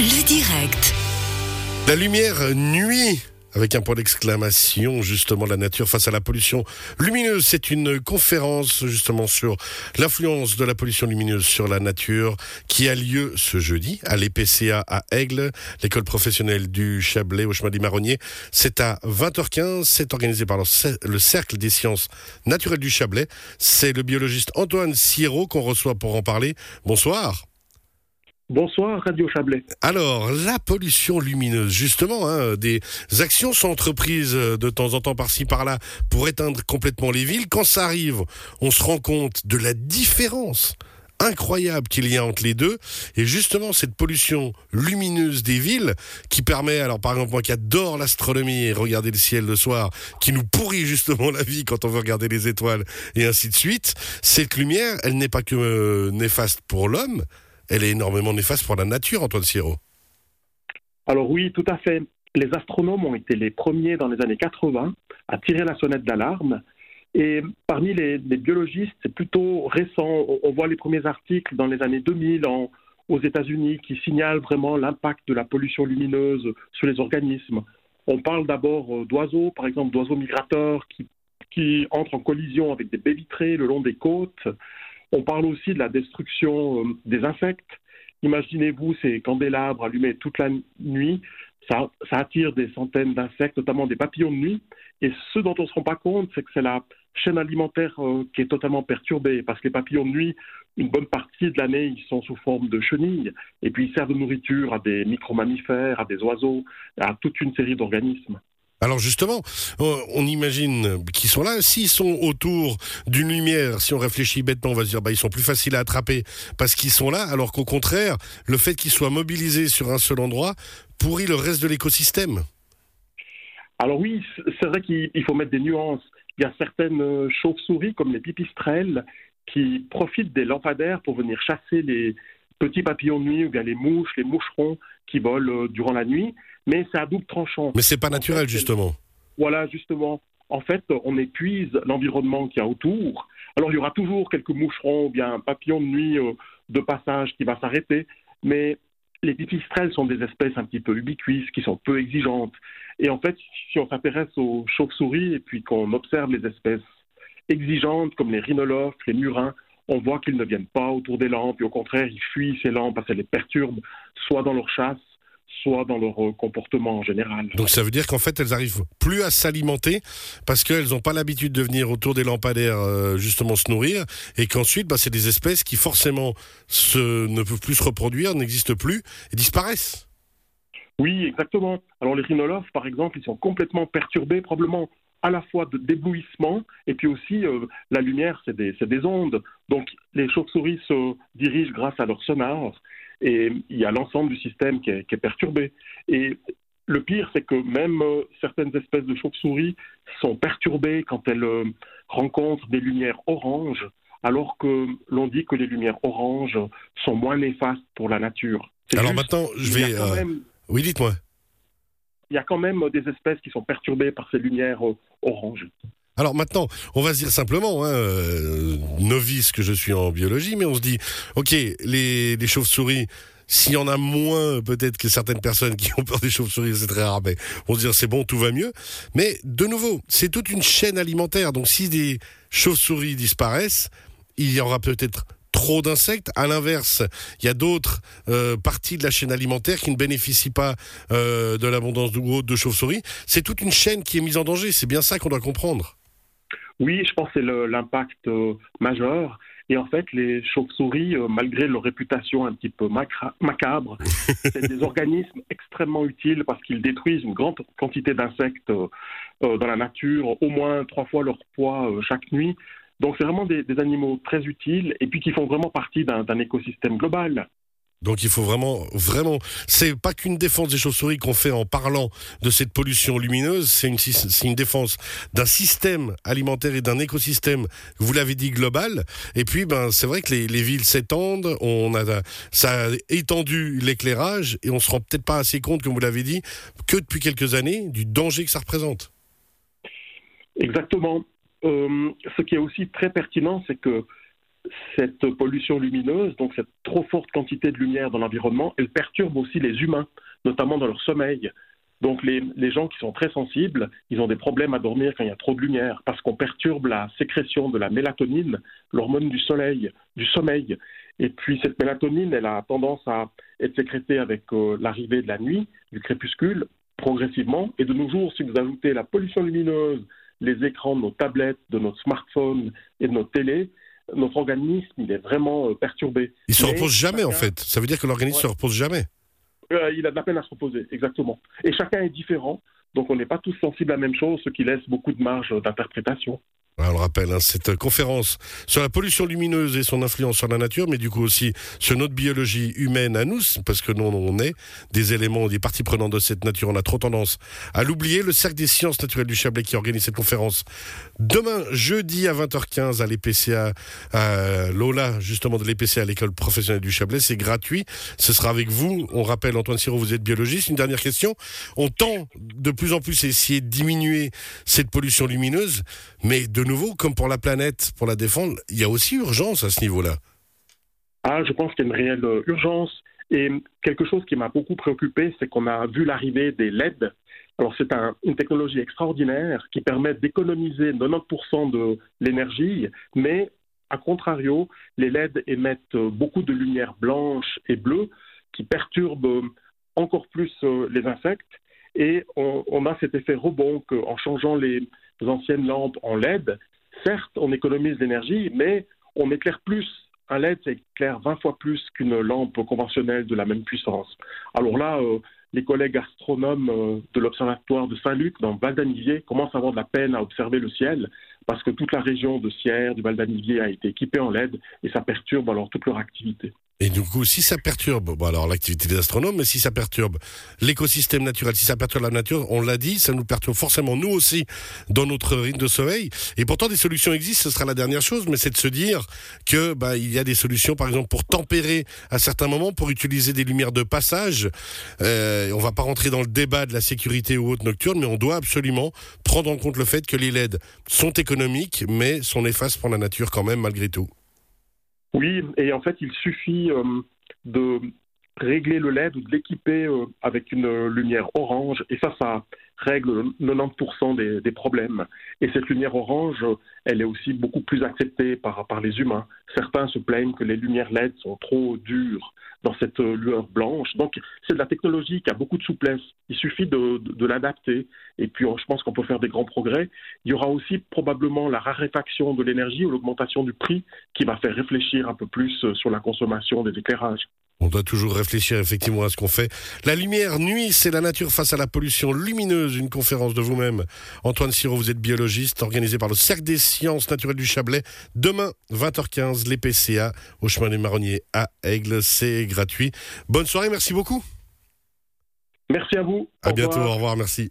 Le direct. La lumière nuit avec un point d'exclamation, justement, la nature face à la pollution lumineuse. C'est une conférence, justement, sur l'influence de la pollution lumineuse sur la nature qui a lieu ce jeudi à l'EPCA à Aigle, l'école professionnelle du Chablais au chemin des Marronniers. C'est à 20h15. C'est organisé par le Cercle des sciences naturelles du Chablais. C'est le biologiste Antoine Sierot qu'on reçoit pour en parler. Bonsoir. Bonsoir Radio Chablais. Alors, la pollution lumineuse, justement, hein, des actions sont entreprises euh, de temps en temps par-ci par-là pour éteindre complètement les villes. Quand ça arrive, on se rend compte de la différence incroyable qu'il y a entre les deux. Et justement, cette pollution lumineuse des villes qui permet, alors par exemple, moi qui adore l'astronomie et regarder le ciel le soir, qui nous pourrit justement la vie quand on veut regarder les étoiles et ainsi de suite, cette lumière, elle n'est pas que euh, néfaste pour l'homme, elle est énormément néfaste pour la nature, Antoine Sierro. Alors oui, tout à fait. Les astronomes ont été les premiers dans les années 80 à tirer la sonnette d'alarme. Et parmi les, biologistes, c'est plutôt récent. On, voit les premiers articles dans les années 2000 aux États-Unis qui signalent vraiment l'impact de la pollution lumineuse sur les organismes. On parle d'abord euh, d'oiseaux, par exemple d'oiseaux migrateurs qui, qui entrent en collision avec des baies vitrées le long des côtes. On parle aussi de la destruction euh, des insectes. Imaginez-vous ces candélabres allumés toute la nuit. Ça, attire des centaines d'insectes, notamment des papillons de nuit. Et ce dont on ne se rend pas compte, c'est que c'est la chaîne alimentaire euh, qui est totalement perturbée. Parce que les papillons de nuit, une bonne partie de l'année, ils sont sous forme de chenilles. Et puis ils servent de nourriture à des micro-mammifères, à des oiseaux, à toute une série d'organismes. Alors justement, on imagine qu'ils sont là. S'ils sont autour d'une lumière, si on réfléchit bêtement, on va se dire bah ils sont plus faciles à attraper parce qu'ils sont là, alors qu'au contraire, le fait qu'ils soient mobilisés sur un seul endroit pourrit le reste de l'écosystème. Alors oui, c'est vrai qu'il faut mettre des nuances. Il y a certaines euh, chauves-souris comme les pipistrelles qui profitent des lampadaires pour venir chasser les petits papillons de nuit ou bien les mouches, les moucherons qui volent euh, durant la nuit mais c'est à double tranchant. Mais c'est pas naturel, justement. Voilà, justement. En fait, on épuise l'environnement qu'il y a autour. Alors, il y aura toujours quelques moucherons ou bien un papillon de nuit euh, de passage qui va s'arrêter, mais les pipistrelles sont des espèces un petit peu ubiquistes, qui sont peu exigeantes. Et en fait, si on s'intéresse aux chauves-souris et puis qu'on observe les espèces exigeantes comme les rhinolophes, les murins, on voit qu'ils ne viennent pas autour des lampes et au contraire, ils fuient ces lampes parce qu'elles les perturbent, soit dans leur chasse, soit dans leur euh, comportement en général. Donc ça veut dire qu'en fait elles arrivent plus à s'alimenter parce qu'elles n'ont pas l'habitude de venir autour des lampadaires euh, justement se nourrir et qu'ensuite bah, c'est des espèces qui forcément ne peuvent plus se reproduire, n'existent plus et disparaissent. Oui, exactement. Alors les rhinolophes par exemple, ils sont complètement perturbés probablement à la fois d'éblouissement et puis aussi euh, la lumière, c'est des, des, ondes. Donc les chauves-souris se dirigent grâce à leur sonar et il y a l'ensemble du système qui est, perturbé. Et le pire, c'est que même euh, certaines espèces de chauves-souris sont perturbées quand elles euh, rencontrent des lumières oranges, alors que l'on dit que les lumières oranges sont moins néfastes pour la nature. Alors maintenant, je vais... Oui, dites-moi. Il y a quand même des espèces qui sont perturbées par ces lumières oranges. Alors maintenant, on va se dire simplement, hein, euh, novice que je suis en biologie, mais on se dit, ok, les, chauves-souris, s'il y en a moins peut-être que certaines personnes qui ont peur des chauves-souris, c'est très rare, mais on se dire c'est bon, tout va mieux. Mais de nouveau, c'est toute une chaîne alimentaire. Donc si des chauves-souris disparaissent, il y aura peut-être trop d'insectes. À l'inverse, il y a d'autres euh, parties de la chaîne alimentaire qui ne bénéficient pas euh, de l'abondance de, de chauves-souris. C'est toute une chaîne qui est mise en danger. C'est bien ça qu'on doit comprendre. Oui, je pense que c'est l'impact euh, majeur. Et en fait, les chauves-souris, euh, malgré leur réputation un petit peu macabre, c'est des organismes extrêmement utiles parce qu'ils détruisent une grande quantité d'insectes euh, dans la nature, au moins trois fois leur poids chaque nuit. Donc c'est vraiment des, des, animaux très utiles et puis qui font vraiment partie d'un écosystème global. Donc il faut vraiment, vraiment, c'est pas qu'une défense des chauves-souris qu'on fait en parlant de cette pollution lumineuse, c'est une, une défense d'un système alimentaire et d'un écosystème, vous l'avez dit, global. Et puis, ben, c'est vrai que les, les villes s'étendent, on a, ça a étendu l'éclairage et on se rend peut-être pas assez compte, comme vous l'avez dit, que depuis quelques années, du danger que ça représente. Exactement. Euh, ce qui est aussi très pertinent, c'est que cette pollution lumineuse, donc cette trop forte quantité de lumière dans l'environnement, elle perturbe aussi les humains, notamment dans leur sommeil. Donc les, les, gens qui sont très sensibles, ils ont des problèmes à dormir quand il y a trop de lumière, parce qu'on perturbe la sécrétion de la mélatonine, l'hormone du soleil, du sommeil. Et puis cette mélatonine, elle a tendance à être sécrétée avec euh, l'arrivée de la nuit, du crépuscule, progressivement. Et de nos jours, si vous ajoutez la pollution lumineuse, les écrans de nos tablettes, de notre smartphone et de nos télés, notre organisme, il est vraiment euh, perturbé. Il se repose jamais, en fait. Ça veut dire que l'organisme ne se repose jamais. Euh, il a de la peine à se reposer, exactement. Et chacun est différent, donc on n'est pas tous sensibles à la même chose, ce qui laisse beaucoup de marge d'interprétation on le rappelle, hein, cette conférence sur la pollution lumineuse et son influence sur la nature, mais du coup aussi sur notre biologie humaine à nous, parce que nous, on est des éléments, des parties prenantes de cette nature. On a trop tendance à l'oublier. Le Cercle des sciences naturelles du Chablais qui organise cette conférence demain, jeudi à 20h15 à l'EPCA, à Lola, justement de l'EPCA à l'école professionnelle du Chablais. C'est gratuit. Ce sera avec vous. On rappelle, Antoine Siro, vous êtes biologiste. Une dernière question. On tend de plus en plus à essayer de diminuer cette pollution lumineuse, mais de nouveau, comme pour la planète, pour la défendre, il y a aussi urgence à ce niveau-là. Ah, je pense qu'il y a une réelle euh, urgence. Et quelque chose qui m'a beaucoup préoccupé, c'est qu'on a vu l'arrivée des LED. Alors c'est une technologie extraordinaire qui permet d'économiser 90% de l'énergie, mais à contrario, les LED émettent beaucoup de lumière blanche et bleue qui perturbent encore plus euh, les insectes. Et on, a cet effet rebond qu'en changeant les, anciennes lampes en LED, certes, on économise l'énergie, mais on éclaire plus. Un LED, éclaire 20 fois plus qu'une lampe conventionnelle de la même puissance. Alors là, euh, les collègues astronomes euh, de l'Observatoire de Saint-Luc, dans Val d'Anivier, commencent à avoir de la peine à observer le ciel parce que toute la région de Sierre, du Val d'Anivier a été équipée en LED et ça perturbe alors toute leur activité. Et du coup, si ça perturbe, bon alors l'activité des astronomes, mais si ça perturbe l'écosystème naturel, si ça perturbe la nature, on l'a dit, ça nous perturbe forcément nous aussi dans notre rythme de sommeil. Et pourtant, des solutions existent. Ce sera la dernière chose, mais c'est de se dire que bah il y a des solutions, par exemple, pour tempérer à certains moments, pour utiliser des lumières de passage. Euh, on va pas rentrer dans le débat de la sécurité ou autre nocturne, mais on doit absolument prendre en compte le fait que les LED sont économiques, mais sont néfastes pour la nature quand même malgré tout. Oui, et en fait, il suffit euh, de régler le LED ou de l'équiper euh, avec une lumière orange, et ça, ça règle 90% des, problèmes. Et cette lumière orange, elle est aussi beaucoup plus acceptée par, par les humains. Certains se plaignent que les lumières LED sont trop dures dans cette lueur blanche. Donc, c'est de la technologie qui a beaucoup de souplesse. Il suffit de, de l'adapter. Et puis, je pense qu'on peut faire des grands progrès. Il y aura aussi probablement la raréfaction de l'énergie ou l'augmentation du prix qui va faire réfléchir un peu plus sur la consommation des éclairages. On doit toujours réfléchir effectivement à ce qu'on fait. La lumière nuit, c'est la nature face à la pollution lumineuse. Une conférence de vous-même. Antoine Siro, vous êtes biologiste, organisée par le Cercle des sciences naturelles du Chablais. Demain, 20h15, les PCA au chemin des Marronniers à Aigle. C'est gratuit. Bonne soirée, merci beaucoup. Merci à vous. À bientôt, au revoir, merci.